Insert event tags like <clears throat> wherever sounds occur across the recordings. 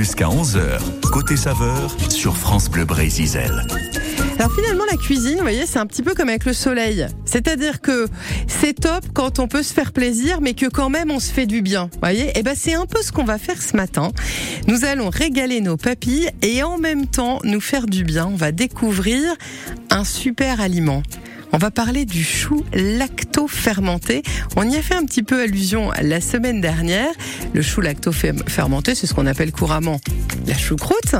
Jusqu'à 11h, côté saveur sur France Bleu Brésil. Alors finalement, la cuisine, vous voyez, c'est un petit peu comme avec le soleil. C'est-à-dire que c'est top quand on peut se faire plaisir, mais que quand même on se fait du bien. Vous voyez? Et eh ben c'est un peu ce qu'on va faire ce matin. Nous allons régaler nos papilles et en même temps nous faire du bien. On va découvrir un super aliment. On va parler du chou lacto-fermenté. On y a fait un petit peu allusion la semaine dernière. Le chou lacto-fermenté, c'est ce qu'on appelle couramment la choucroute.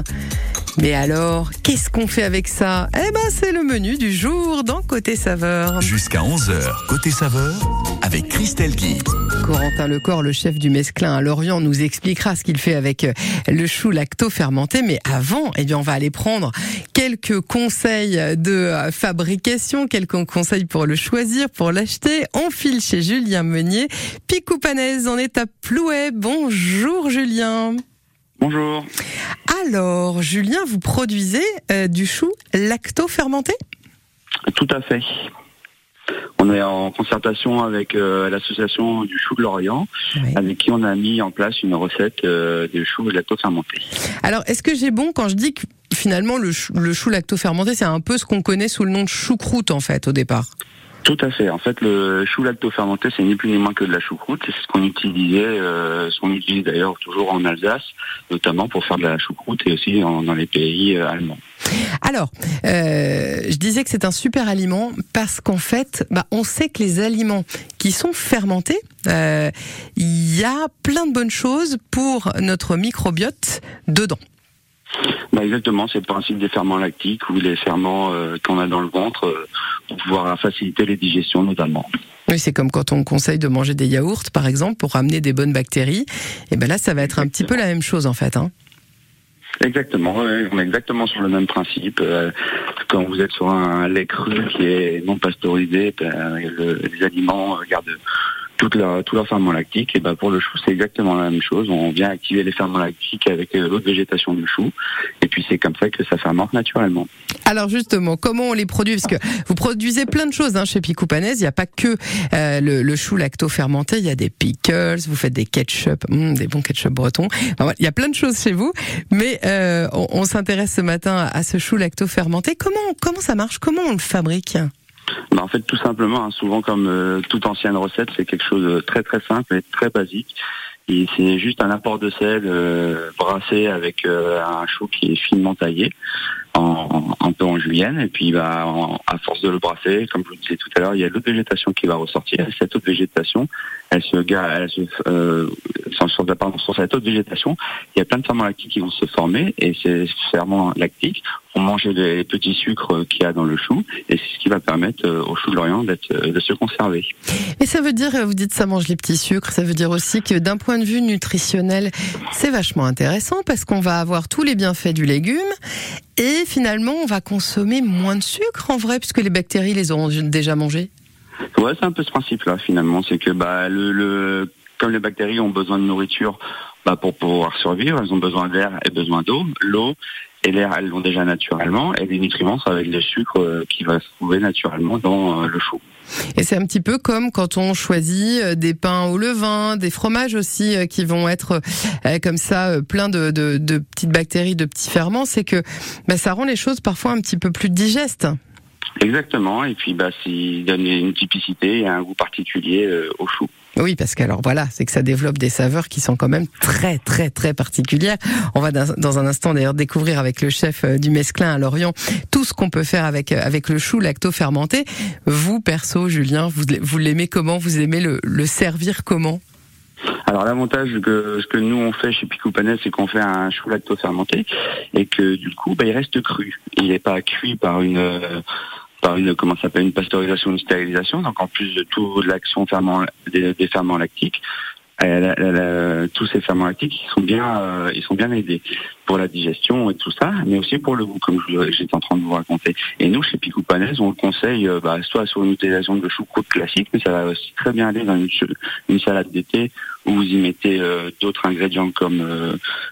Mais alors, qu'est-ce qu'on fait avec ça? Eh ben, c'est le menu du jour dans Côté Saveur. Jusqu'à 11h, Côté Saveur, avec Christelle Guy. Corentin Lecor, le chef du Mesclin à Lorient, nous expliquera ce qu'il fait avec euh, le chou lacto-fermenté. Mais avant, eh bien, on va aller prendre quelques conseils de euh, fabrication, quelques conseils pour le choisir, pour l'acheter. On file chez Julien Meunier, Picoupanèse en étape Plouet. Bonjour Julien. Bonjour. Alors, Julien, vous produisez euh, du chou lacto-fermenté? Tout à fait. On est en concertation avec euh, l'association du chou de l'Orient, avec qui on a mis en place une recette euh, de chou lacto-fermenté. Alors, est-ce que j'ai bon quand je dis que finalement le chou, le chou lacto-fermenté, c'est un peu ce qu'on connaît sous le nom de choucroute en fait au départ? Tout à fait. En fait, le chou lacto-fermenté, c'est ni plus ni moins que de la choucroute. C'est ce qu'on utilisait, euh, ce qu'on utilise d'ailleurs toujours en Alsace, notamment pour faire de la choucroute et aussi dans les pays euh, allemands. Alors, euh, je disais que c'est un super aliment parce qu'en fait, bah, on sait que les aliments qui sont fermentés, euh, il y a plein de bonnes choses pour notre microbiote dedans. Bah exactement, c'est le principe des ferments lactiques ou les ferments euh, qu'on a dans le ventre euh, pour pouvoir faciliter les digestions notamment. Oui, c'est comme quand on conseille de manger des yaourts, par exemple, pour ramener des bonnes bactéries. Et ben là, ça va être un petit peu la même chose en fait. Hein. Exactement, on est exactement sur le même principe. Euh, quand vous êtes sur un lait cru qui est non pasteurisé, ben, les aliments gardent toute leur, tout leur ferment lactique. Et ben pour le chou, c'est exactement la même chose. On vient activer les ferments lactiques avec euh, l'autre végétation du chou. Et puis c'est comme ça que ça fermente naturellement. Alors justement, comment on les produit? Parce que vous produisez plein de choses hein, chez Picoupanès. Il n'y a pas que euh, le, chou lacto-fermenté. Il y a des pickles, vous faites des ketchup, hmm, des bons ketchup bretons. il y a plein de choses chez vous. Mais euh, on, on s'intéresse ce matin à ce chou lacto-fermenté. Comment, comment ça marche? Comment on le fabrique? Bah, en fait, tout simplement, hein, souvent comme euh, toute ancienne recette, c'est quelque chose de très très simple et très basique. Et c'est juste un apport de sel euh, brassé avec euh, un chou qui est finement taillé, en, un peu en julienne. Et puis, bah, à force de le brasser, comme je vous disais tout à l'heure, il y a l'autre végétation qui va ressortir. Et cette autre végétation, elle se, elle se euh, sur, pardon, sur cette autre végétation, il y a plein de ferments lactiques qui vont se former. Et ces ferments lactiques vont manger les petits sucres qu'il y a dans le chou. Et c'est ce qui va permettre euh, au chou de l'Orient euh, de se conserver. Et ça veut dire, vous dites ça mange les petits sucres, ça veut dire aussi que d'un point de vue nutritionnel, c'est vachement intéressant parce qu'on va avoir tous les bienfaits du légume et finalement, on va consommer moins de sucre en vrai, puisque les bactéries les auront déjà mangés. Ouais, c'est un peu ce principe-là finalement, c'est que bah le, comme les bactéries ont besoin de nourriture bah, pour pouvoir survivre, elles ont besoin d'air et besoin d'eau. L'eau et l'air, elles l'ont déjà naturellement, et les nutriments, ça va être le sucre euh, qui va se trouver naturellement dans euh, le chou. Et c'est un petit peu comme quand on choisit euh, des pains au levain, des fromages aussi qui vont être comme ça plein de, de, petites bactéries, de petits ferments, c'est que bah, ça rend les choses parfois un petit peu plus digestes. Exactement, et puis bah, ça donne une typicité et un goût particulier au chou. Oui, parce que alors voilà, c'est que ça développe des saveurs qui sont quand même très très très particulières. On va dans un instant d'ailleurs découvrir avec le chef euh, du Mesclin à Lorient tout ce qu'on peut faire avec euh, avec le chou lacto fermenté. Vous perso, Julien, vous l'aimez comment? Vous aimez le, servir comment? Alors l'avantage que ce que nous on fait chez Picou c'est qu'on fait un chou lacto fermenté et que du coup bah, il reste cru. Il n'est pas cuit par une euh, par une comment s'appelle une pasteurisation, une stérilisation. Donc en plus de tout l'action ferment des, ferments lactiques, tous ces ferments lactiques ils sont bien euh, ils sont bien aidés pour la digestion et tout ça, mais aussi pour le goût comme j'étais en train de vous raconter. Et nous chez Picou on le conseille euh, bah, soit sur une utilisation de choucroute classique, mais ça va aussi très bien aller dans une, salade d'été où vous y mettez euh, d'autres ingrédients comme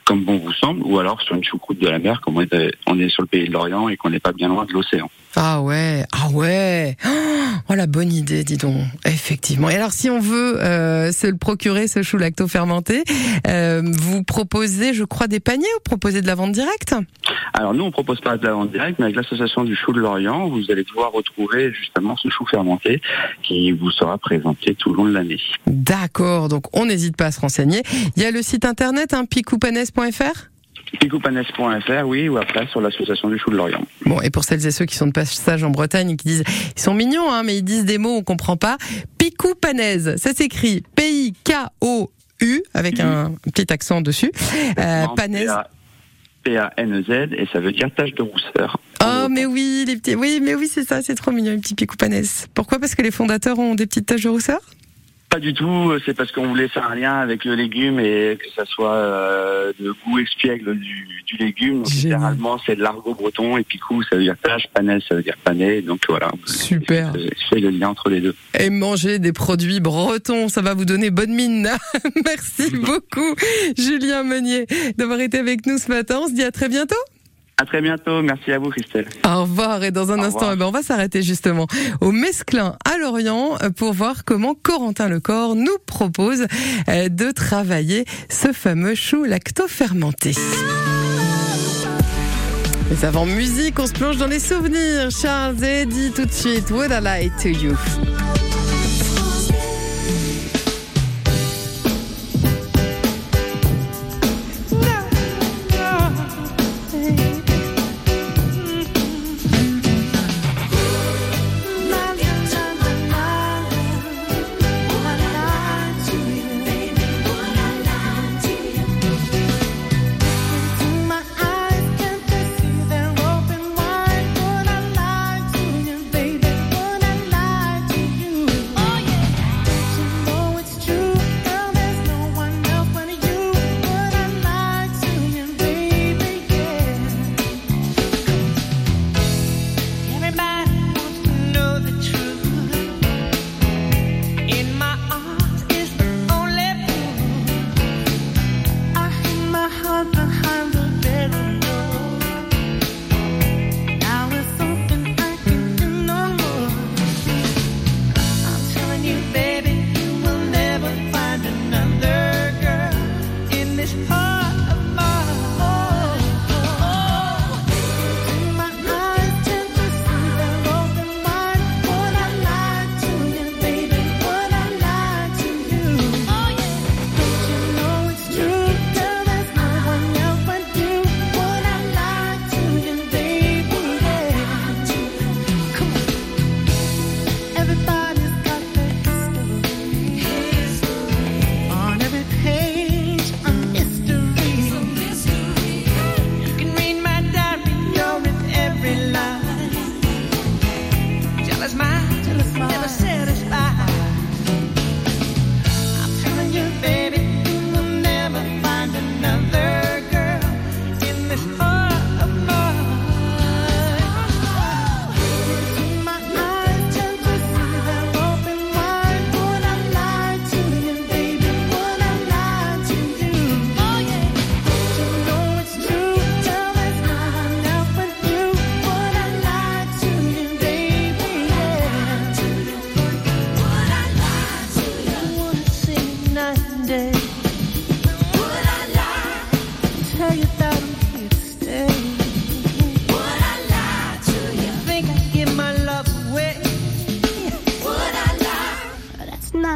comme bon vous semble, ou alors sur une choucroute de la mer, comme on est, sur le pays de l'Orient et qu'on n'est pas bien loin de l'océan. Ah ouais, ah ouais. Oh la bonne idée, dis donc. Effectivement. Et alors si on veut euh, se le procurer, ce chou lacto fermenté, euh, vous proposez, je crois, des paniers ou proposez de la vente directe Alors nous, on propose pas de la vente directe, mais avec l'association du chou de Lorient, vous allez pouvoir retrouver justement ce chou fermenté qui vous sera présenté tout le long de l'année. D'accord. Donc on n'hésite pas à se renseigner. Il y a le site internet, hein, picoupanes.fr Picoupanes.fr, oui, ou après sur l'association du chou de Lorient. Bon, et pour celles et ceux qui sont de passage en Bretagne et qui disent, ils sont mignons, hein, mais ils disent des mots on comprend pas. Picoupanèse, ça s'écrit P-I-K-O-U avec un petit accent dessus. Euh, Panaise. P-A-N-E-Z, et ça veut dire tache de rousseur. Oh, mais oui, les petits, oui, mais oui, c'est ça, c'est trop mignon, les petits picoupanaises. Pourquoi? Parce que les fondateurs ont des petites taches de rousseur? Pas du tout, c'est parce qu'on voulait faire un lien avec le légume et que ça soit euh, de goût espiègle du, du légume. Donc, généralement, c'est de l'argot breton et picou, ça veut dire tâche, panais, ça veut dire pané. Donc voilà. Super. Fais le lien entre les deux. Et manger des produits bretons, ça va vous donner bonne mine. <laughs> Merci beaucoup, Julien Meunier, d'avoir été avec nous ce matin. On se dit à très bientôt. À très bientôt. Merci à vous, Christelle. Au revoir. Et dans un Au instant, eh ben, on va s'arrêter justement au Mesclin à Lorient euh, pour voir comment Corentin Lecor nous propose euh, de travailler ce fameux chou lacto-fermenté. Mais avant musique, on se plonge dans les souvenirs. Charles et dit tout de suite Would I Lie to You.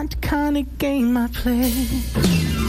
Not kind of game I play.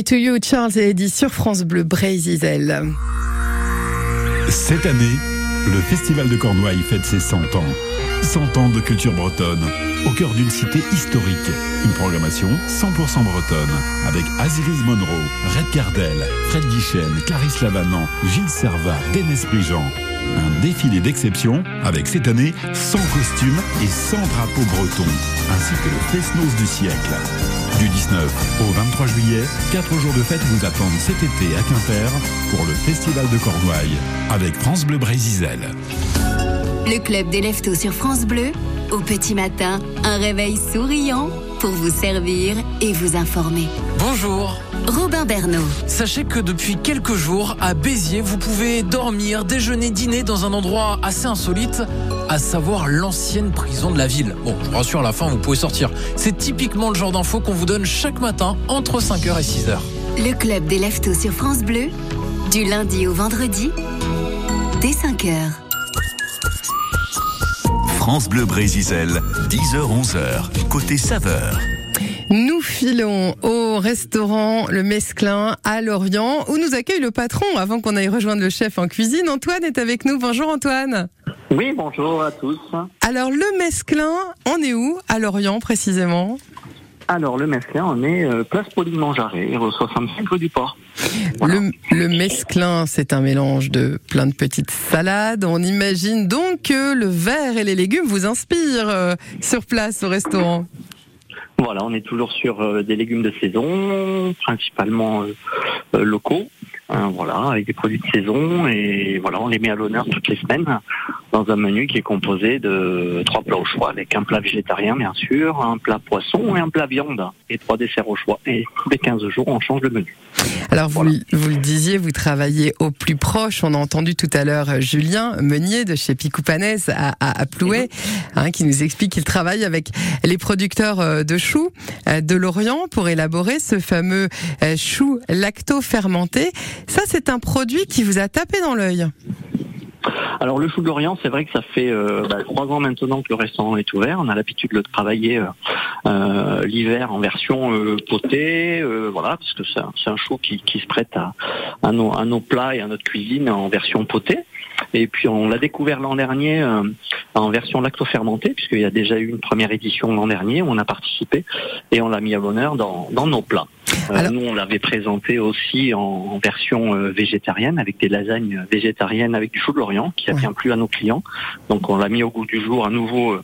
To you, Charles et Eddie sur France Bleu. Cette année, le Festival de Cornouailles fête ses 100 ans. 100 ans de culture bretonne, au cœur d'une cité historique. Une programmation 100% bretonne, avec Aziris Monroe, Red Cardel, Fred Guichen, Clarisse Lavanant, Gilles Servat, Denis Prigent. Défilé d'exception, avec cette année 100 costumes et 100 drapeaux bretons, ainsi que le Fest-Noz du siècle. Du 19 au 23 juillet, 4 jours de fête vous attendent cet été à Quimper pour le Festival de Cornouailles, avec France Bleu Brésil. Le club des leftos sur France Bleu. Au petit matin, un réveil souriant pour vous servir et vous informer. Bonjour. Robin Bernot. Sachez que depuis quelques jours, à Béziers, vous pouvez dormir, déjeuner, dîner dans un endroit assez insolite, à savoir l'ancienne prison de la ville. Bon, je vous rassure, à la fin, vous pouvez sortir. C'est typiquement le genre d'infos qu'on vous donne chaque matin entre 5h et 6h. Le club des leftos sur France Bleu. Du lundi au vendredi, dès 5h. France Bleu Brésil, 10h-11h, côté saveur. Nous filons au restaurant Le Mesclin à Lorient où nous accueille le patron avant qu'on aille rejoindre le chef en cuisine. Antoine est avec nous. Bonjour Antoine. Oui, bonjour à tous. Alors le Mesclin, on est où À Lorient précisément? Alors, le Mesclin, on est euh, place Pauline Mangearet, au 65 rue du Port. Voilà. Le, le mesclin, c'est un mélange de plein de petites salades. On imagine donc que le verre et les légumes vous inspirent euh, sur place au restaurant. Voilà, on est toujours sur euh, des légumes de saison, principalement euh, euh, voilà, avec des produits de saison et voilà, on les met à l'honneur toutes les semaines dans un menu qui est composé de trois plats au choix, avec un plat végétarien bien sûr, un plat poisson et un plat viande et trois desserts au choix. Et tous les 15 jours, on change le menu. Alors vous, Voilà. vous le disiez, vous travaillez au plus proche. On a entendu tout à l'heure euh, Julien Meunier de chez Picoupanès à, à, à Plouet, hein, qui nous explique qu'il travaille avec les producteurs euh, de choux de Lorient pour élaborer ce fameux chou lacto-fermenté. Ça, c'est un produit qui vous a tapé dans l'œil. Alors le chou de l'Orient, c'est vrai que ça fait euh, bah, trois ans maintenant que le restaurant est ouvert. On a l'habitude de le travailler euh, euh, l'hiver en version potée, voilà, parce que c'est un, chou qui, se prête à, nos, plats et à notre cuisine en version potée. Et puis on l'a découvert l'an dernier en version lacto-fermentée, puisqu'il y a déjà eu une première édition l'an dernier où on a participé et on l'a mis à dans, dans nos plats. Alors- nous, on l'avait présenté aussi en, en version euh, végétarienne, avec des lasagnes végétariennes avec du chou de l'Orient, qui a Ouais. bien plu à nos clients. Donc on l'a mis au goût du jour à nouveau euh,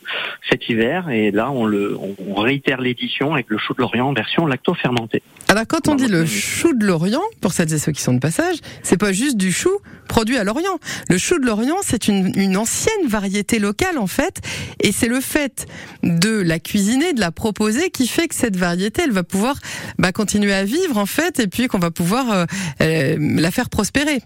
cet hiver, et là on, le, on, on réitère l'édition avec le chou de l'Orient en version lacto-fermentée. Alors quand on dit le chou de l'Orient, pour celles et ceux qui sont de passage, c'est pas juste du chou produit à l'Orient. Le chou de l'Orient, c'est une, une ancienne variété locale en fait, et c'est le fait de la cuisiner, de la proposer, qui fait que cette variété, elle va pouvoir bah, continuer à vivre en fait, et puis qu'on va pouvoir euh, euh, la faire prospérer.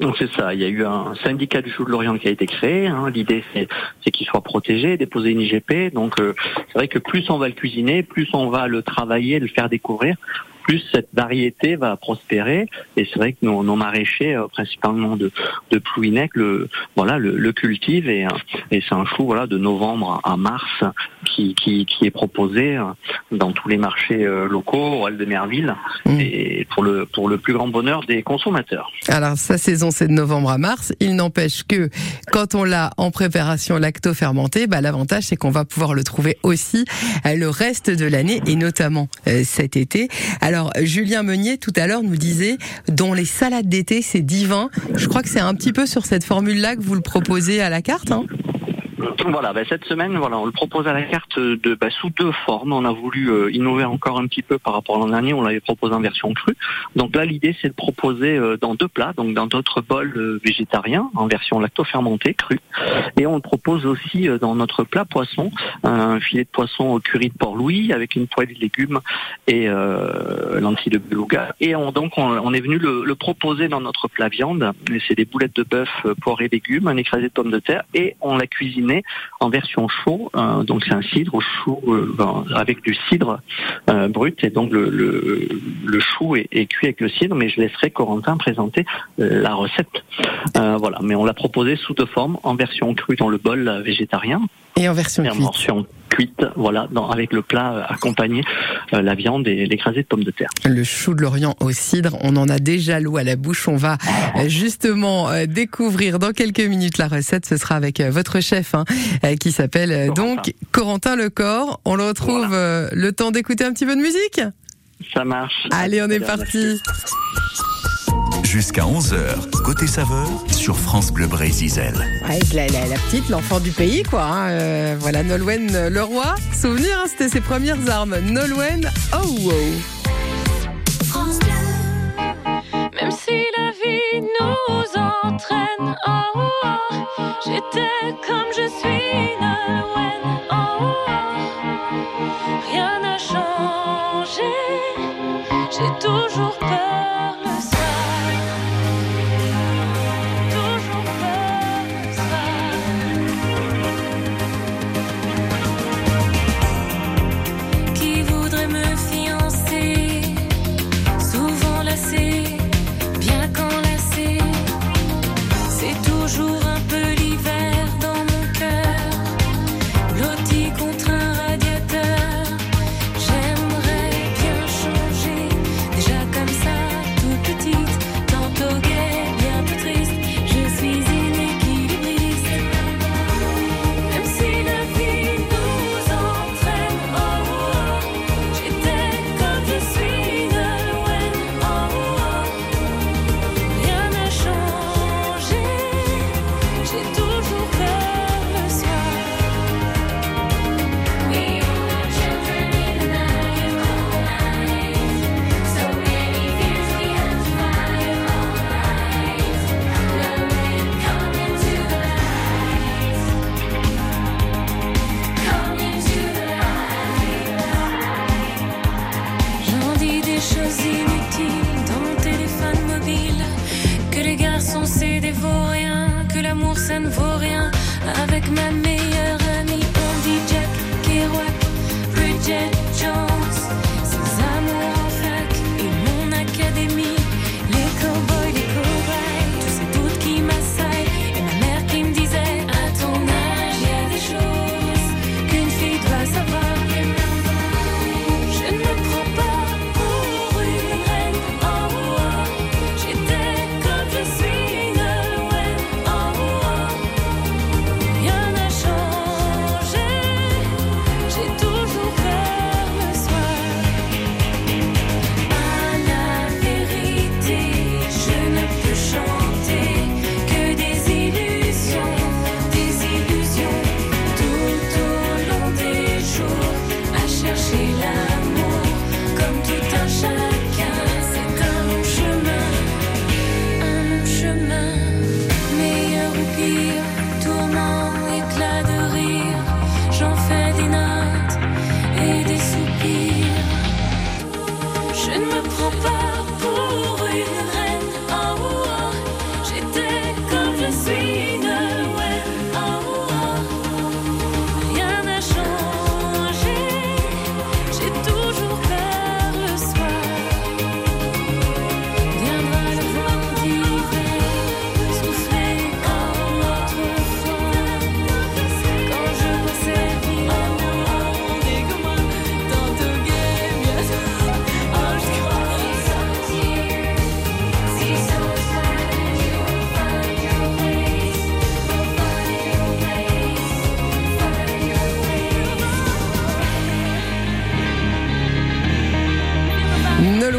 Donc c'est ça, il y a eu un syndicat du chou de l'Orient qui a été créé. hein. L'idée c'est, qu'il soit protégé, déposer une IGP. Donc euh, c'est vrai que plus on va le cuisiner, plus on va le travailler, le faire découvrir, plus cette variété va prospérer. Et c'est vrai que nos, nos maraîchers, euh, principalement de, de Plouinec, le, voilà, le, le cultivent et, et c'est un chou voilà de novembre à mars qui, qui, qui est proposé euh, dans tous les marchés euh, locaux, au Hall de Merville, Mm. et pour le pour le plus grand bonheur des consommateurs. Alors sa saison c'est de novembre à mars. Il n'empêche que quand on l'a en préparation lacto-fermentée, bah, l'avantage c'est qu'on va pouvoir le trouver aussi le reste de l'année et notamment euh, cet été. Alors Julien Meunier tout à l'heure nous disait dont les salades d'été c'est divin. Je crois que c'est un petit peu sur cette formule-là que vous le proposez à la carte. Hein Voilà, ben, cette semaine, voilà, on le propose à la carte de bah, sous deux formes. On a voulu euh, innover encore un petit peu par rapport à l'an dernier. On l'avait proposé en version crue. Donc là, l'idée, c'est de proposer euh, dans deux plats, donc dans d'autres bols euh, végétariens en version lacto-fermentée crue, et on le propose aussi euh, dans notre plat poisson, un filet de poisson au curry de Port-Louis avec une poêle de légumes et euh, lentilles de beluga. Et on, donc, on, on est venu le, le proposer dans notre plat viande. C'est des boulettes de bœuf, euh, poire et légumes, un écrasé de pommes de terre, et on l'a cuisiné en version chaud. euh, donc c'est un cidre chou euh, ben, avec du cidre euh, brut, et donc le, chou est, cuit avec le cidre. Mais je laisserai Corentin présenter la recette. Euh, voilà, mais on l'a proposé sous deux formes, en version crue dans le bol végétarien Et en version Et en cuite. version cuite, voilà, dans, avec le plat euh, accompagné, euh, la viande et l'écrasé de pommes de terre. Le chou de l'Orient au cidre, on en a déjà l'eau à la bouche. On va euh, justement euh, découvrir dans quelques minutes la recette. Ce sera avec votre chef hein, qui s'appelle donc Corentin Lecor. On le retrouve euh, le temps d'écouter un petit peu de musique? Ça marche. Allez, on est parti. Jusqu'à 11h, côté saveur sur France Bleu Brésil. Ouais, la, la- la petite, l'enfant du pays, quoi. hein. Euh, voilà, Nolwenn euh, Leroy. Souvenir, hein, c'était ses premières armes. Nolwenn, oh, oh. Même si la vie nous entraîne, oh, oh, oh, j'étais comme je suis, Nolwenn, oh, oh, oh. rien n'a changé, j'ai toujours peur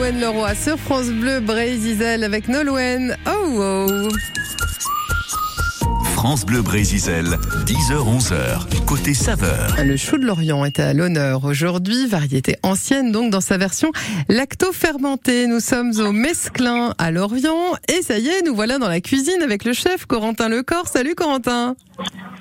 Nolwenn Leroy sur France Bleu Brésil avec Nolwenn, oh, oh. France Bleu Brésil, 10h-11h, côté saveur. Le chou de l'Orient est à l'honneur aujourd'hui, variété ancienne donc dans sa version lacto-fermentée. Nous sommes au Mesclin à Lorient et ça y est, nous voilà dans la cuisine avec le chef Corentin Lecor. Salut Corentin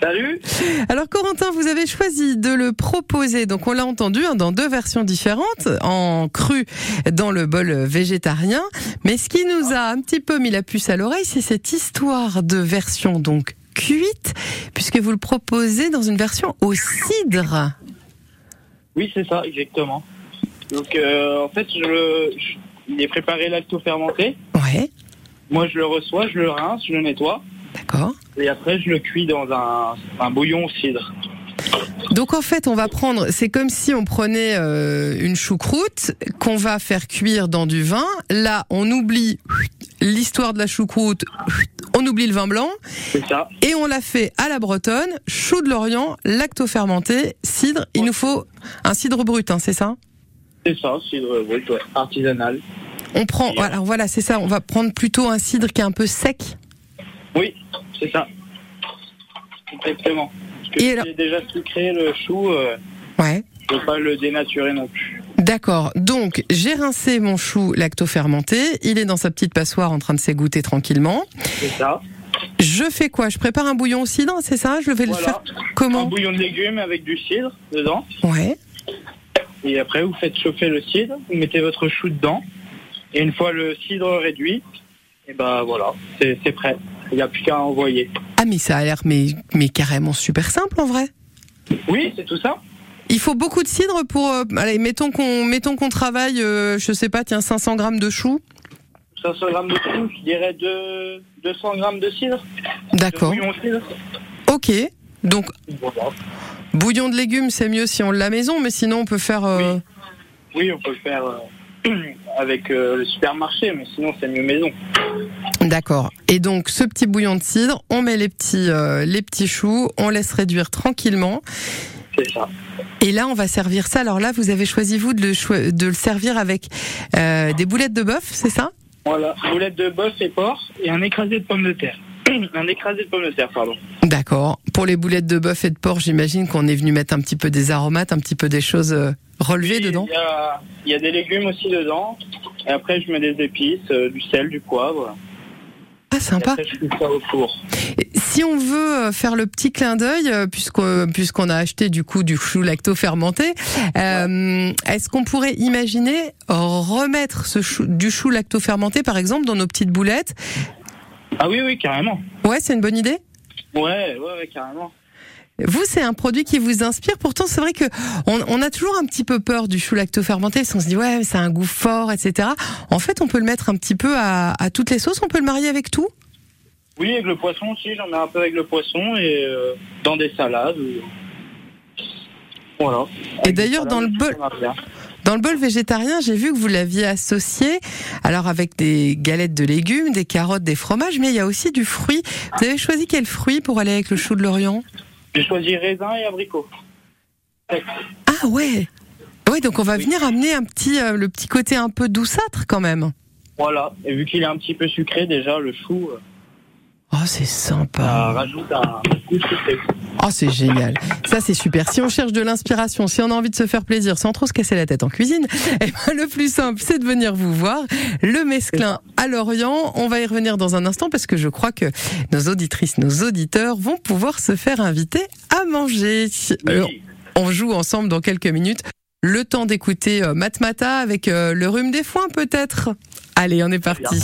Salut Alors Corentin, vous avez choisi de le proposer, donc on l'a entendu, hein, dans deux versions différentes, en cru dans le bol végétarien. Mais ce qui nous a un petit peu mis la puce à l'oreille, c'est cette histoire de version donc cuite, puisque vous le proposez dans une version au cidre. Oui, c'est ça, exactement. Donc, euh, en fait, je, je- il est préparé lacto-fermenté. Ouais, Moi, je le reçois, je le rince, je le nettoie. D'accord. Et après, je le cuis dans un, un bouillon au cidre. Donc en fait, on va prendre, c'est comme si on prenait euh, une choucroute qu'on va faire cuire dans du vin. Là, on oublie l'histoire de la choucroute, on oublie le vin blanc C'est ça. et on l'a fait à la bretonne, chou de l'Orient, lacto-fermenté, cidre. Il nous faut un cidre brut, hein, c'est ça? C'est ça, cidre brut, ouais, artisanal. On prend, alors voilà, c'est ça. On va prendre plutôt un cidre qui est un peu sec? Oui, c'est ça. Exactement. Parce que Et si alors- c'est déjà sucré, le chou, euh, Ouais. je veux pas le dénaturer non plus. D'accord. Donc, j'ai rincé mon chou lacto-fermenté. Il est dans sa petite passoire en train de s'égoutter tranquillement. C'est ça. Je fais quoi? Je prépare un bouillon au cidre, c'est ça? Je vais le faire Un comment bouillon de légumes avec du cidre dedans. Ouais. Et après, vous faites chauffer le cidre, vous mettez votre chou dedans. Et une fois le cidre réduit, et ben voilà, c'est prêt. Il n'y a plus qu'à envoyer. Ah, mais ça a l'air mais, mais carrément super simple en vrai. Oui, c'est tout ça. Il faut beaucoup de cidre pour. euh, allez, mettons qu'on mettons qu'on travaille, euh, je sais pas, tiens, 500 grammes de chou. 500 grammes de chou, je dirais deux- 200 grammes de cidre. de D'accord. de. Ok. Donc, Voilà. bouillon de légumes, c'est mieux si on l'a maison, mais sinon on peut faire. euh, Oui, on peut faire euh, <clears throat> avec euh, le supermarché, mais sinon c'est mieux maison. D'accord. Et donc, ce petit bouillon de cidre, on met les petits, euh, les petits choux, on laisse réduire tranquillement. C'est ça. Et là, on va servir ça. Alors là, vous avez choisi, vous, de le, de le servir avec euh, des boulettes de bœuf, c'est ça? Voilà, boulette de bœuf et porc et un écrasé de pommes de terre. <coughs> un écrasé de pommes de terre, pardon. D'accord. Pour les boulettes de bœuf et de porc, j'imagine qu'on est venu mettre un petit peu des aromates, un petit peu des choses euh, relevées dedans. Il y, a, il y a des légumes aussi dedans. Et après, je mets des épices, euh, du sel, du poivre. Ah, Et sympa. après, je fais ça au four. Et Si on veut euh, faire le petit clin d'œil, puisqu'on a acheté du coup du chou lacto fermenté, euh, est-ce qu'on pourrait imaginer remettre ce chou, du chou lacto fermenté, par exemple, dans nos petites boulettes Ah oui, oui, carrément. Ouais, c'est une bonne idée. Ouais, ouais, ouais, carrément. Vous, c'est un produit qui vous inspire. Pourtant, c'est vrai que on, on a toujours un petit peu peur du chou lacto fermenté, parce qu'on se dit ouais, mais ça a un goût fort, etc. En fait, on peut le mettre un petit peu à, à toutes les sauces. On peut le marier avec tout. Oui, avec le poisson aussi, j'en mets un peu avec le poisson et euh, dans des salades. Voilà. Des d'ailleurs, dans le bol-. Dans le bol végétarien, j'ai vu que vous l'aviez associé, alors avec des galettes de légumes, des carottes, des fromages, mais il y a aussi du fruit. Vous avez choisi quel fruit pour aller avec le chou de l'Orient? J'ai choisi raisin et abricot. Ah ouais Ouais, donc on va venir amener un petit, euh, le petit côté un peu douceâtre quand même. Voilà. Et vu qu'il est un petit peu sucré déjà, le chou, euh, Oh, c'est sympa. rajoute un goût sucré. Oh, c'est génial. Ça, c'est super. Si on cherche de l'inspiration, si on a envie de se faire plaisir sans trop se casser la tête en cuisine, <laughs> eh ben, le plus simple, c'est de venir vous voir. Le Mesclin à Lorient. On va y revenir dans un instant parce que je crois que nos auditrices, nos auditeurs vont pouvoir se faire inviter à manger. Oui. on joue ensemble dans quelques minutes. Le temps d'écouter euh, Matmata avec euh, le rhume des foins peut-être. Allez, on est parti.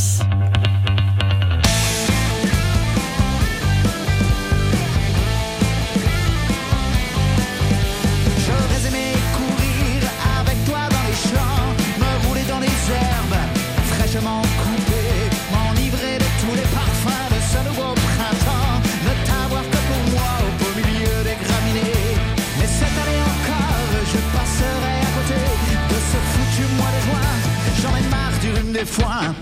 Des foins.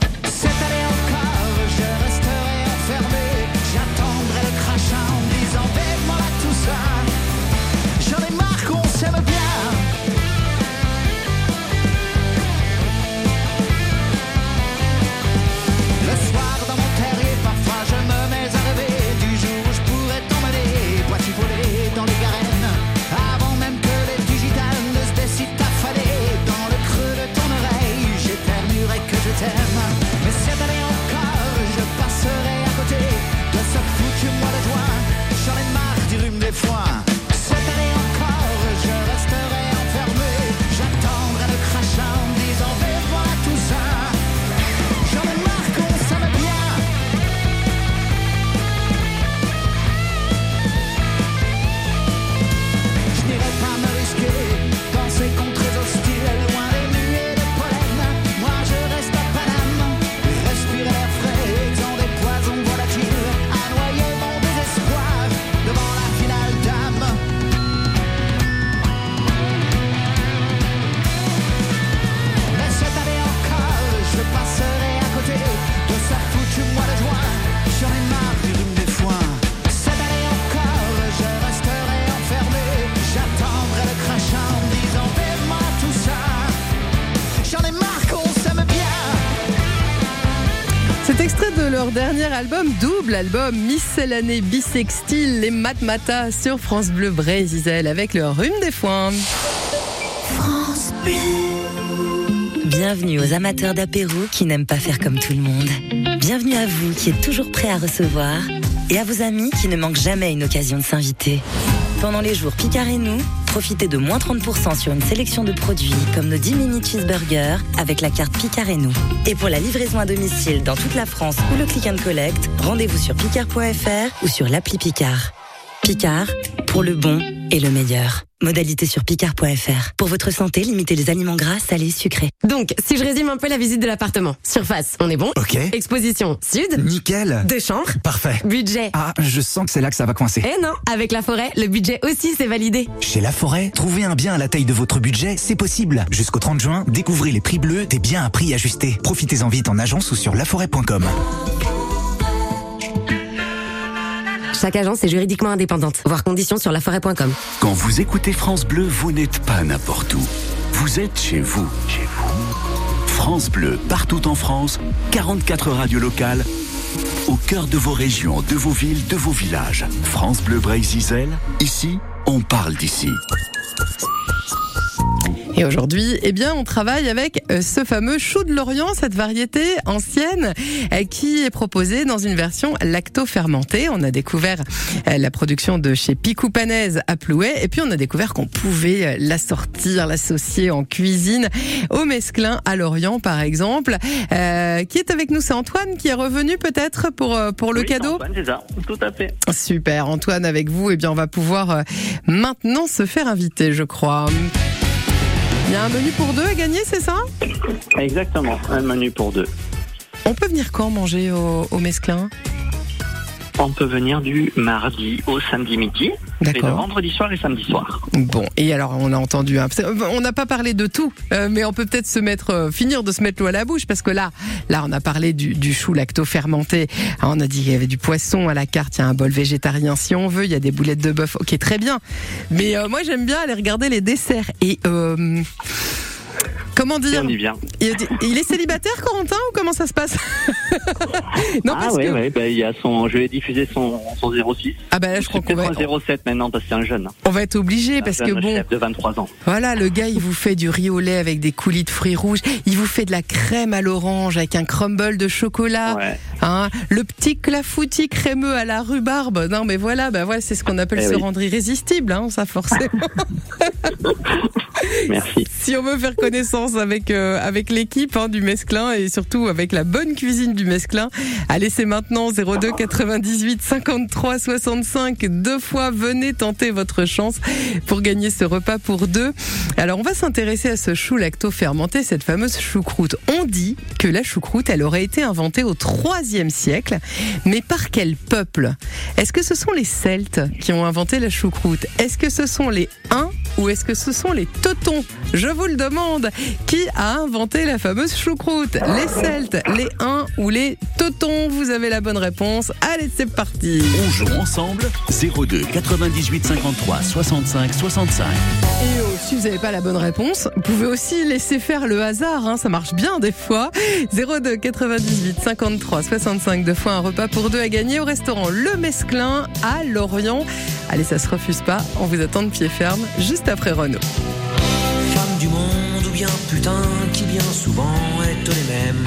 Extrait de leur dernier album, double album, Miscellanée Bisextile, les Matmata sur France Bleu Brésil avec le rhume des foins. France Bleu. Bienvenue aux amateurs d'apéro qui n'aiment pas faire comme tout le monde. Bienvenue à vous qui êtes toujours prêts à recevoir et à vos amis qui ne manquent jamais une occasion de s'inviter. Pendant les jours Picard et nous, profitez de moins 30% sur une sélection de produits comme nos 10 mini cheeseburgers avec la carte Picard et nous. Et pour la livraison à domicile dans toute la France ou le click and collect, rendez-vous sur picard.fr ou sur l'appli Picard. Picard, pour le bon et le meilleur. Modalité sur picard.fr. Pour votre santé, limitez les aliments gras, salés, sucrés. Donc, si je résume un peu la visite de l'appartement. Surface, on est bon Ok. Exposition, sud. Nickel. Deux chambres. Parfait. Budget. Ah, je sens que c'est là que ça va coincer. Eh non, avec la forêt, le budget aussi c'est validé. Chez La Forêt, trouver un bien à la taille de votre budget, c'est possible. Jusqu'au 30 juin, découvrez les prix bleus des biens à prix ajustés. Profitez-en vite en agence ou sur laforêt.com. Chaque agence est juridiquement indépendante. Voir conditions sur laforêt.com. Quand vous écoutez France Bleu, vous n'êtes pas n'importe où. Vous êtes chez vous. Chez vous. France Bleu, partout en France, 44 radios locales, au cœur de vos régions, de vos villes, de vos villages. France Bleu Brésil, ici, on parle d'ici. Et aujourd'hui, eh bien, on travaille avec euh, ce fameux chou de l'Orient, cette variété ancienne euh, qui est proposée dans une version lacto-fermentée. On a découvert euh, la production de chez Picou Panaise à Plouet et puis on a découvert qu'on pouvait euh, l'assortir, l'associer en cuisine au mesclin à l'Orient, par exemple. Euh, qui est avec nous? C'est Antoine qui est revenu peut-être pour, pour le Oui, cadeau? Antoine, c'est ça, tout à fait. Super, Antoine avec vous, eh bien on va pouvoir maintenant se faire inviter, je crois. Il y a un menu pour deux à gagner, c'est ça? Exactement, un menu pour deux. On peut venir quand manger au, au Mesclin? On peut venir du mardi au samedi midi, et le vendredi soir et samedi soir. Bon, et alors on a entendu, un- on n'a pas parlé de tout, euh, mais on peut peut-être se mettre, euh, finir de se mettre l'eau à la bouche parce que là, là on a parlé du, du chou lacto-fermenté, Ah, on a dit qu'il y avait du poisson à la carte, il y a un bol végétarien si on veut, il y a des boulettes de bœuf, ok très bien, mais euh, moi j'aime bien aller regarder les desserts. Et euh, comment dire on y vient. il, il est célibataire Corentin ou comment ça se passe? <laughs> Non ah parce ouais, que ouais, bah, il y a son, je vais diffuser son, son 06. ah bah là je crois qu'on va, peut-être un 07 maintenant parce que c'est un jeune. on va être obligé parce que bon. chef de 23 ans. Voilà, le gars, il vous fait du riz au lait avec des coulis de fruits rouges. Il vous fait de la crème à l'orange avec un crumble de chocolat. Ouais. Hein, le petit clafoutis crémeux à la rhubarbe. Non, mais voilà, bah voilà, c'est ce qu'on appelle Eh se oui. rendre irrésistible, hein, ça forcément. <laughs> Merci. si on veut faire connaissance avec euh, avec l'équipe hein, du Mesclin et surtout avec la bonne cuisine du Mesclin, allez c'est maintenant 02 98 53 65 deux fois venez tenter votre chance pour gagner ce repas pour deux. Alors on va s'intéresser à ce chou lacto fermenté, cette fameuse choucroute. On dit que la choucroute elle aurait été inventée au 3e siècle, mais par quel peuple? Est-ce que ce sont les Celtes qui ont inventé la choucroute? Est-ce que ce sont les Huns ou est-ce que ce sont les Teutons? Je vous le demande. Qui a inventé la fameuse choucroute? Les Celtes, les Huns ou les Teutons? Vous avez la bonne réponse. Allez, c'est parti. On joue ensemble 02 98 53 65 65. Et euh, si vous n'avez pas la bonne réponse, vous pouvez aussi laisser faire le hasard, hein, ça marche bien des fois. 02 98 53 65 deux fois un repas pour deux à gagner au restaurant Le Mesclin à Lorient. Allez, ça se refuse pas, on vous attend de pied ferme juste après Renault. Femme du monde ou bien putain qui bien souvent est les mêmes.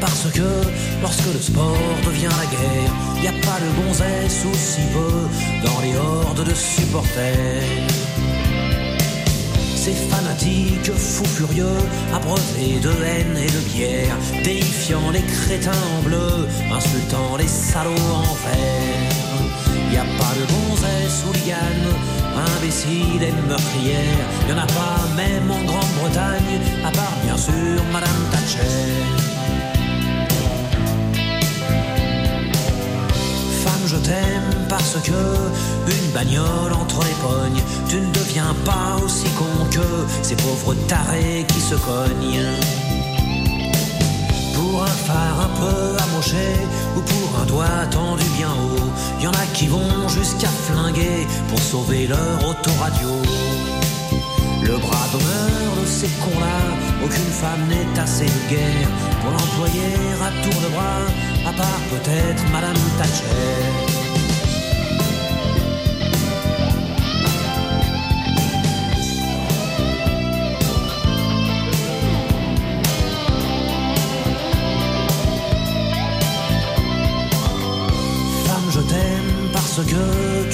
Parce que lorsque le sport devient la guerre, y a pas de gonzesse ou si peu dans les hordes de supporters. Ces fanatiques fous furieux, abreuvés de haine et de bière, déifiant les crétins en bleu, insultant les salauds en vert. Y a pas de gonzesse hooligan, imbécile et meurtrière, y en a pas même en Grande-Bretagne, à part bien sûr Madame Thatcher. T'aime parce que une bagnole entre les pognes, tu ne deviens pas aussi con que ces pauvres tarés qui se cognent. Pour un phare un peu amoché ou pour un doigt tendu bien haut, y en a qui vont jusqu'à flinguer pour sauver leur autoradio. Le bras d'honneur de ces cons-là, aucune femme n'est assez vulgaire pour l'employer à tour de bras, à part peut-être Madame Thatcher.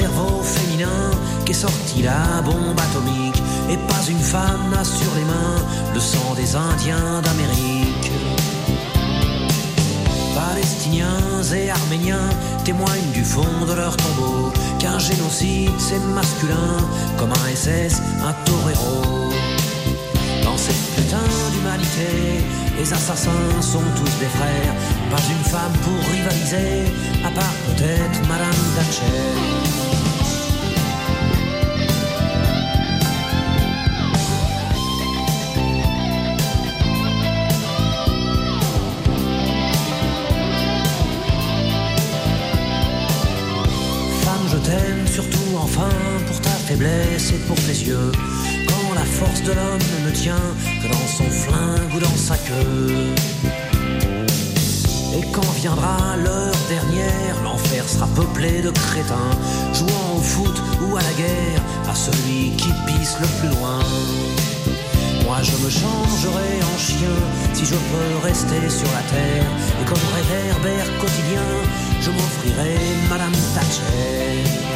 Cerveau féminin qu'est sortie la bombe atomique, et pas une femme n'a sur les mains le sang des Indiens d'Amérique. Palestiniens et Arméniens témoignent du fond de leur tombeau qu'un génocide c'est masculin comme un SS, un torero. Dans cette putain d'humanité, les assassins sont tous des frères. Pas une femme pour rivaliser, à part peut-être Madame Thatcher. Femme, je t'aime surtout enfin pour ta faiblesse et pour tes yeux. Quand la force de l'homme ne tient dans son flingue ou dans sa queue. Et quand viendra l'heure dernière, l'enfer sera peuplé de crétins, jouant au foot ou à la guerre, à celui qui pisse le plus loin. Moi je me changerai en chien si je peux rester sur la terre. Et comme réverbère quotidien, je m'offrirai Madame Thatcher.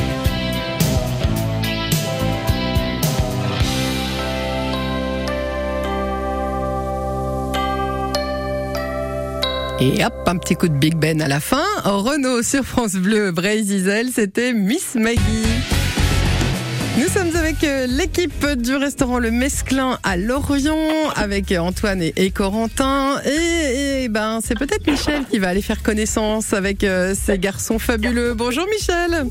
Et hop, un petit coup de Big Ben à la fin. Renault sur France Bleu, Bray Zizel, c'était Miss Maggie. Nous sommes avec euh, l'équipe du restaurant Le Mesclin à Lorient, avec euh, Antoine et, et Corentin. Et, et ben, c'est peut-être Michel qui va aller faire connaissance avec euh, ces garçons fabuleux. Bonjour Michel.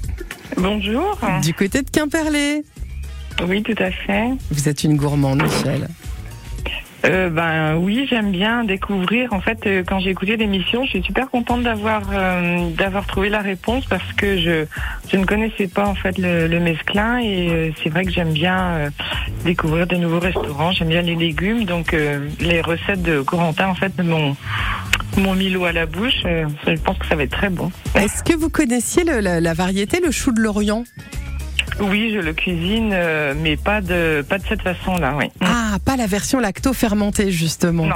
Bonjour. Du côté de Quimperlé. Oui, tout à fait. Vous êtes une gourmande, Michel. Euh, ben oui, j'aime bien découvrir. En fait, euh, quand j'ai écouté l'émission, je suis super contente d'avoir euh, d'avoir trouvé la réponse parce que je je ne connaissais pas en fait le, le mesclin et c'est vrai que j'aime bien découvrir de nouveaux restaurants. J'aime bien les légumes, donc les recettes de Corentin en fait m'ont mis l'eau à la bouche. Je pense que ça va être très bon. Est-ce que vous connaissiez le- la variété, le chou de l'Orient? Oui, je le cuisine, euh, mais pas de pas de cette façon-là. Oui. Ah, pas la version lacto-fermentée, justement. Non.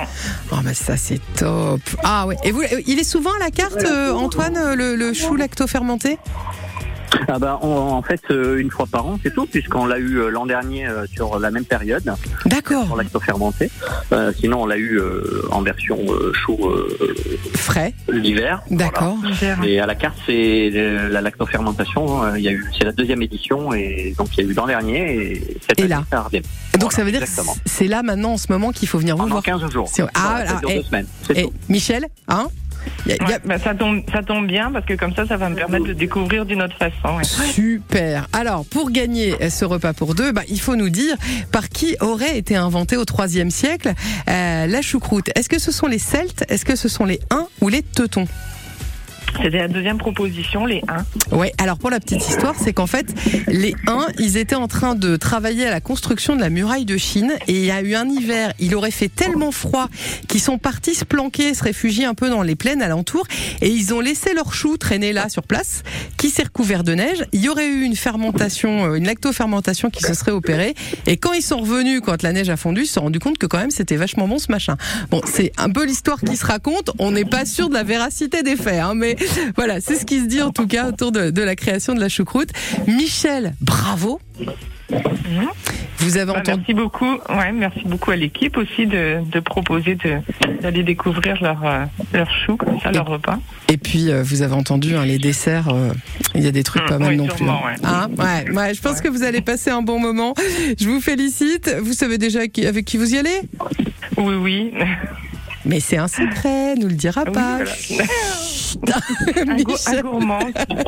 Oh, mais ça, c'est top. Ah, ouais. Et vous, il est souvent à la carte, euh, Antoine, euh, le, le chou lacto-fermenté Ah bah, on- en fait, euh, une fois par an, c'est tout, puisqu'on l'a eu euh, l'an dernier euh, sur la même période. D'accord. Pour lacto-fermenté. Euh, sinon, on l'a eu euh, en version euh, chaud euh, frais l'hiver. D'accord. Voilà. Et à la carte, c'est la lacto-fermentation. euh, Il y a eu, c'est la deuxième édition, et donc il y a eu l'an dernier et cette Et année, là ça. Donc, ça veut dire que c'est là, maintenant, en ce moment, qu'il faut venir vous Pendant voir. 15 jours. C'est- Ah, Voilà, dure Et- deux semaines. C'est et tout. Michel, hein? Y a- y a- Ouais, bah, ça tombe ça tombe bien parce que comme ça, ça va me permettre de découvrir d'une autre façon. ouais. Super. Alors, pour gagner ce repas pour deux, bah, il faut nous dire par qui aurait été inventé au IIIe siècle euh, la choucroute. Est-ce que ce sont les Celtes? Est-ce que ce sont les Huns ou les Teutons? C'était la deuxième proposition, les 1. Ouais, alors pour la petite histoire, c'est qu'en fait, les Huns, ils étaient en train de travailler à la construction de la muraille de Chine et il y a eu un hiver, il aurait fait tellement froid qu'ils sont partis se planquer, se réfugier un peu dans les plaines alentours et ils ont laissé leur chou traîner là sur place qui s'est recouvert de neige. Il y aurait eu une fermentation, euh, une lactofermentation qui se serait opérée et quand ils sont revenus, quand la neige a fondu, ils se sont rendus compte que quand même c'était vachement bon ce machin. Bon, c'est un peu l'histoire qui se raconte, on n'est pas sûr de la véracité des faits, hein, mais <laughs> voilà, c'est ce qui se dit en tout cas autour de, de la création de la choucroute. Michel, bravo. Vous avez Bah, entendu. Merci beaucoup. Ouais, merci beaucoup à l'équipe aussi de, de proposer de- d'aller découvrir leur, euh, leur chou, comme ça, leur repas. Et puis euh, vous avez entendu hein, les desserts, euh, il y a des trucs pas mal oui, non plus. hein. ouais. Hein ouais, ouais, je pense que vous allez passer un bon moment. Je vous félicite. Vous savez déjà qui- avec qui vous y allez? Oui, oui. Mais c'est un secret, nous le dira pas. Un, gour- un Michel. gourmand.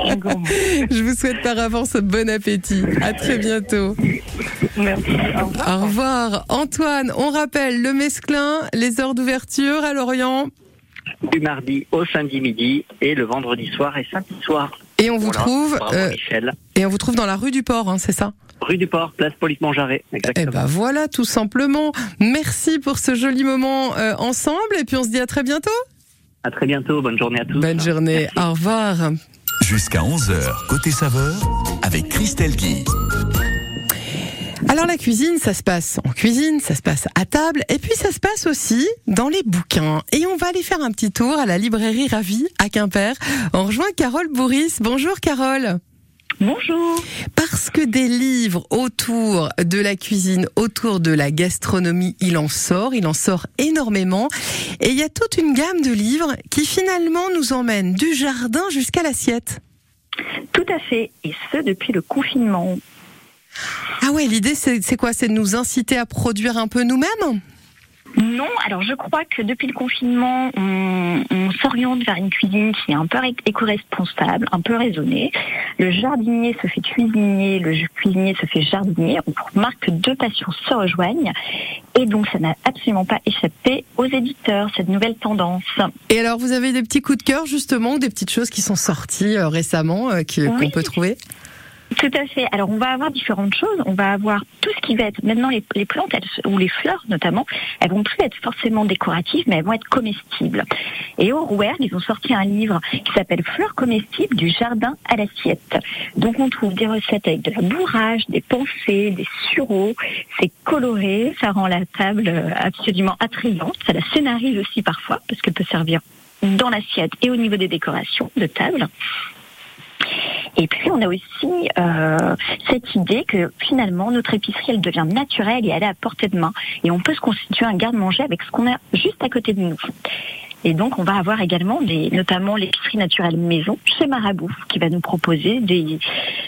un gourmand. Je vous souhaite par avance bon appétit. À très bientôt. Merci. Au revoir. Au revoir. Antoine, on rappelle le mesclin, les heures d'ouverture à Lorient. Du mardi au samedi midi et le vendredi soir et samedi soir. Et on vous Voilà. trouve Bravo, euh, Michel. et on vous trouve dans la rue du Port, hein, c'est ça? Rue du Port, place Polyte-Montjarret. Eh Exactement. ben voilà, tout simplement. Merci pour ce joli moment euh, ensemble et puis on se dit à très bientôt. À très bientôt. Bonne journée à tous. Bonne journée. Au revoir. Jusqu'à 11h, côté saveur, avec Christelle Guy. Alors la cuisine, ça se passe en cuisine, ça se passe à table, et puis ça se passe aussi dans les bouquins. Et on va aller faire un petit tour à la librairie Ravi à Quimper. On rejoint Carole Bourris. Bonjour Carole. Bonjour. Parce que des livres autour de la cuisine, autour de la gastronomie, il en sort, il en sort énormément. Et il y a toute une gamme de livres qui finalement nous emmènent du jardin jusqu'à l'assiette. Tout à fait. Et ce, depuis le confinement. Ah ouais, l'idée c'est c'est quoi? C'est de nous inciter à produire un peu nous-mêmes? Non, alors je crois que depuis le confinement, on, on s'oriente vers une cuisine qui est un peu éco-responsable, un peu raisonnée. Le jardinier se fait cuisinier, le cuisinier se fait jardinier. On remarque que deux passions se rejoignent. Et donc ça n'a absolument pas échappé aux éditeurs, cette nouvelle tendance. Et alors, vous avez des petits coups de cœur justement, ou des petites choses qui sont sorties euh, récemment, euh, qu'on Oui. peut trouver? Tout à fait. Alors on va avoir différentes choses. On va avoir tout ce qui va être maintenant les, plantes elles, ou les fleurs notamment. Elles vont plus être forcément décoratives, mais elles vont être comestibles. Et au Rouergue, ils ont sorti un livre qui s'appelle Fleurs comestibles du jardin à l'assiette. Donc on trouve des recettes avec de la bourrage, des pensées, des sureaux. C'est coloré, ça rend la table euh, absolument attrayante. Ça la scénarise aussi parfois parce qu'elle peut servir dans l'assiette et au niveau des décorations de table. Et puis on a aussi euh, cette idée que finalement notre épicerie elle devient naturelle et elle est à portée de main et on peut se constituer un garde-manger avec ce qu'on a juste à côté de nous. Et donc on va avoir également des, notamment l'épicerie naturelle maison chez Marabout qui va nous proposer des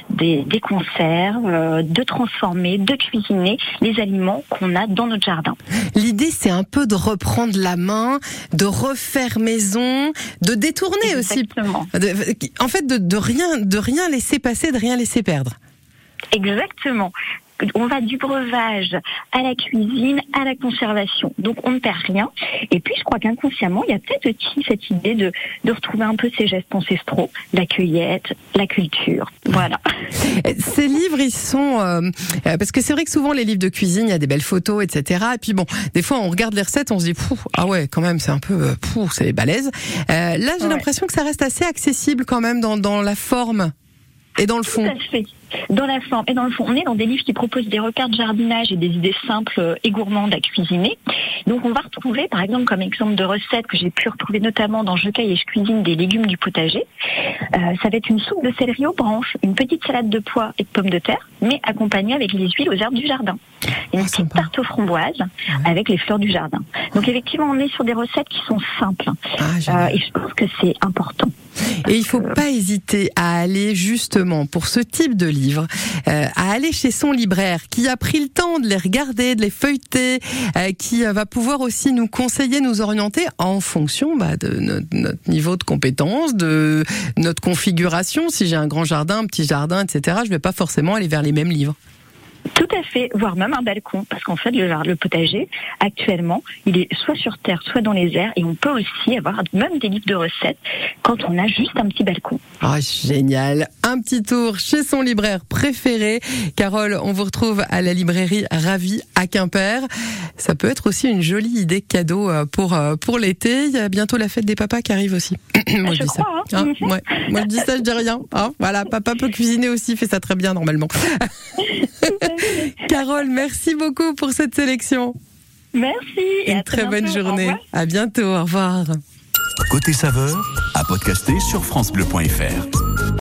des, des conserves, euh, de transformer, de cuisiner les aliments qu'on a dans notre jardin. L'idée, c'est un peu de reprendre la main, de refaire maison, de détourner Exactement. aussi. De- en fait, de, de rien, de rien laisser passer, de rien laisser perdre. Exactement. On va du breuvage à la cuisine, à la conservation. Donc on ne perd rien. Et puis je crois qu'inconsciemment, il y a peut-être aussi cette idée de, de retrouver un peu ces gestes ancestraux, la cueillette, la culture. Voilà. <laughs> Ces livres, ils sont euh, euh, parce que c'est vrai que souvent les livres de cuisine, il y a des belles photos, etc. Et puis bon, des fois on regarde les recettes, on se dit Pouf, ah ouais, quand même, c'est un peu euh, pouf, c'est balèze. Euh, là, j'ai Ouais. l'impression que ça reste assez accessible quand même dans, dans la forme et dans le fond. Tout à fait. Dans la forme et dans le fond, on est dans des livres qui proposent des repères de jardinage et des idées simples et gourmandes à cuisiner. Donc on va retrouver, par exemple, comme exemple de recette que j'ai pu retrouver notamment dans Je cueille et je cuisine des légumes du potager. Euh, ça va être une soupe de céleri aux branches, une petite salade de pois et de pommes de terre, mais accompagnée avec les huiles aux herbes du jardin. Et une petite tarte aux framboises avec les fleurs du jardin. Donc effectivement, on est sur des recettes qui sont simples. Euh, et je pense que c'est important. Et il faut pas hésiter à aller justement pour ce type de livre, euh, à aller chez son libraire qui a pris le temps de les regarder, de les feuilleter, euh, qui euh, va pouvoir aussi nous conseiller, nous orienter en fonction bah, de notre, notre niveau de compétence, de notre configuration. Si j'ai un grand jardin, un petit jardin, etc., je vais pas forcément aller vers les mêmes livres. Tout à fait, voire même un balcon, parce qu'en fait, le, potager, actuellement, il est soit sur terre, soit dans les airs, et on peut aussi avoir même des livres de recettes quand on a juste un petit balcon. Ah, génial. Un petit tour chez son libraire préféré. Carole, on vous retrouve à la librairie Ravi à Quimper. Ça peut être aussi une jolie idée cadeau euh, pour, euh, pour l'été. Il y a bientôt la fête des papas qui arrive aussi. <clears throat> Moi, je, dis ça. Hein, ouais. Moi, je dis ça, je dis rien. Hein, voilà, papa peut cuisiner aussi, fait ça très bien normalement. <laughs> <laughs> Carole, merci beaucoup pour cette sélection. Merci. et Une à très bonne bientôt. Au journée. À bientôt. Au revoir. Côté saveur, à podcaster sur FranceBleu.fr.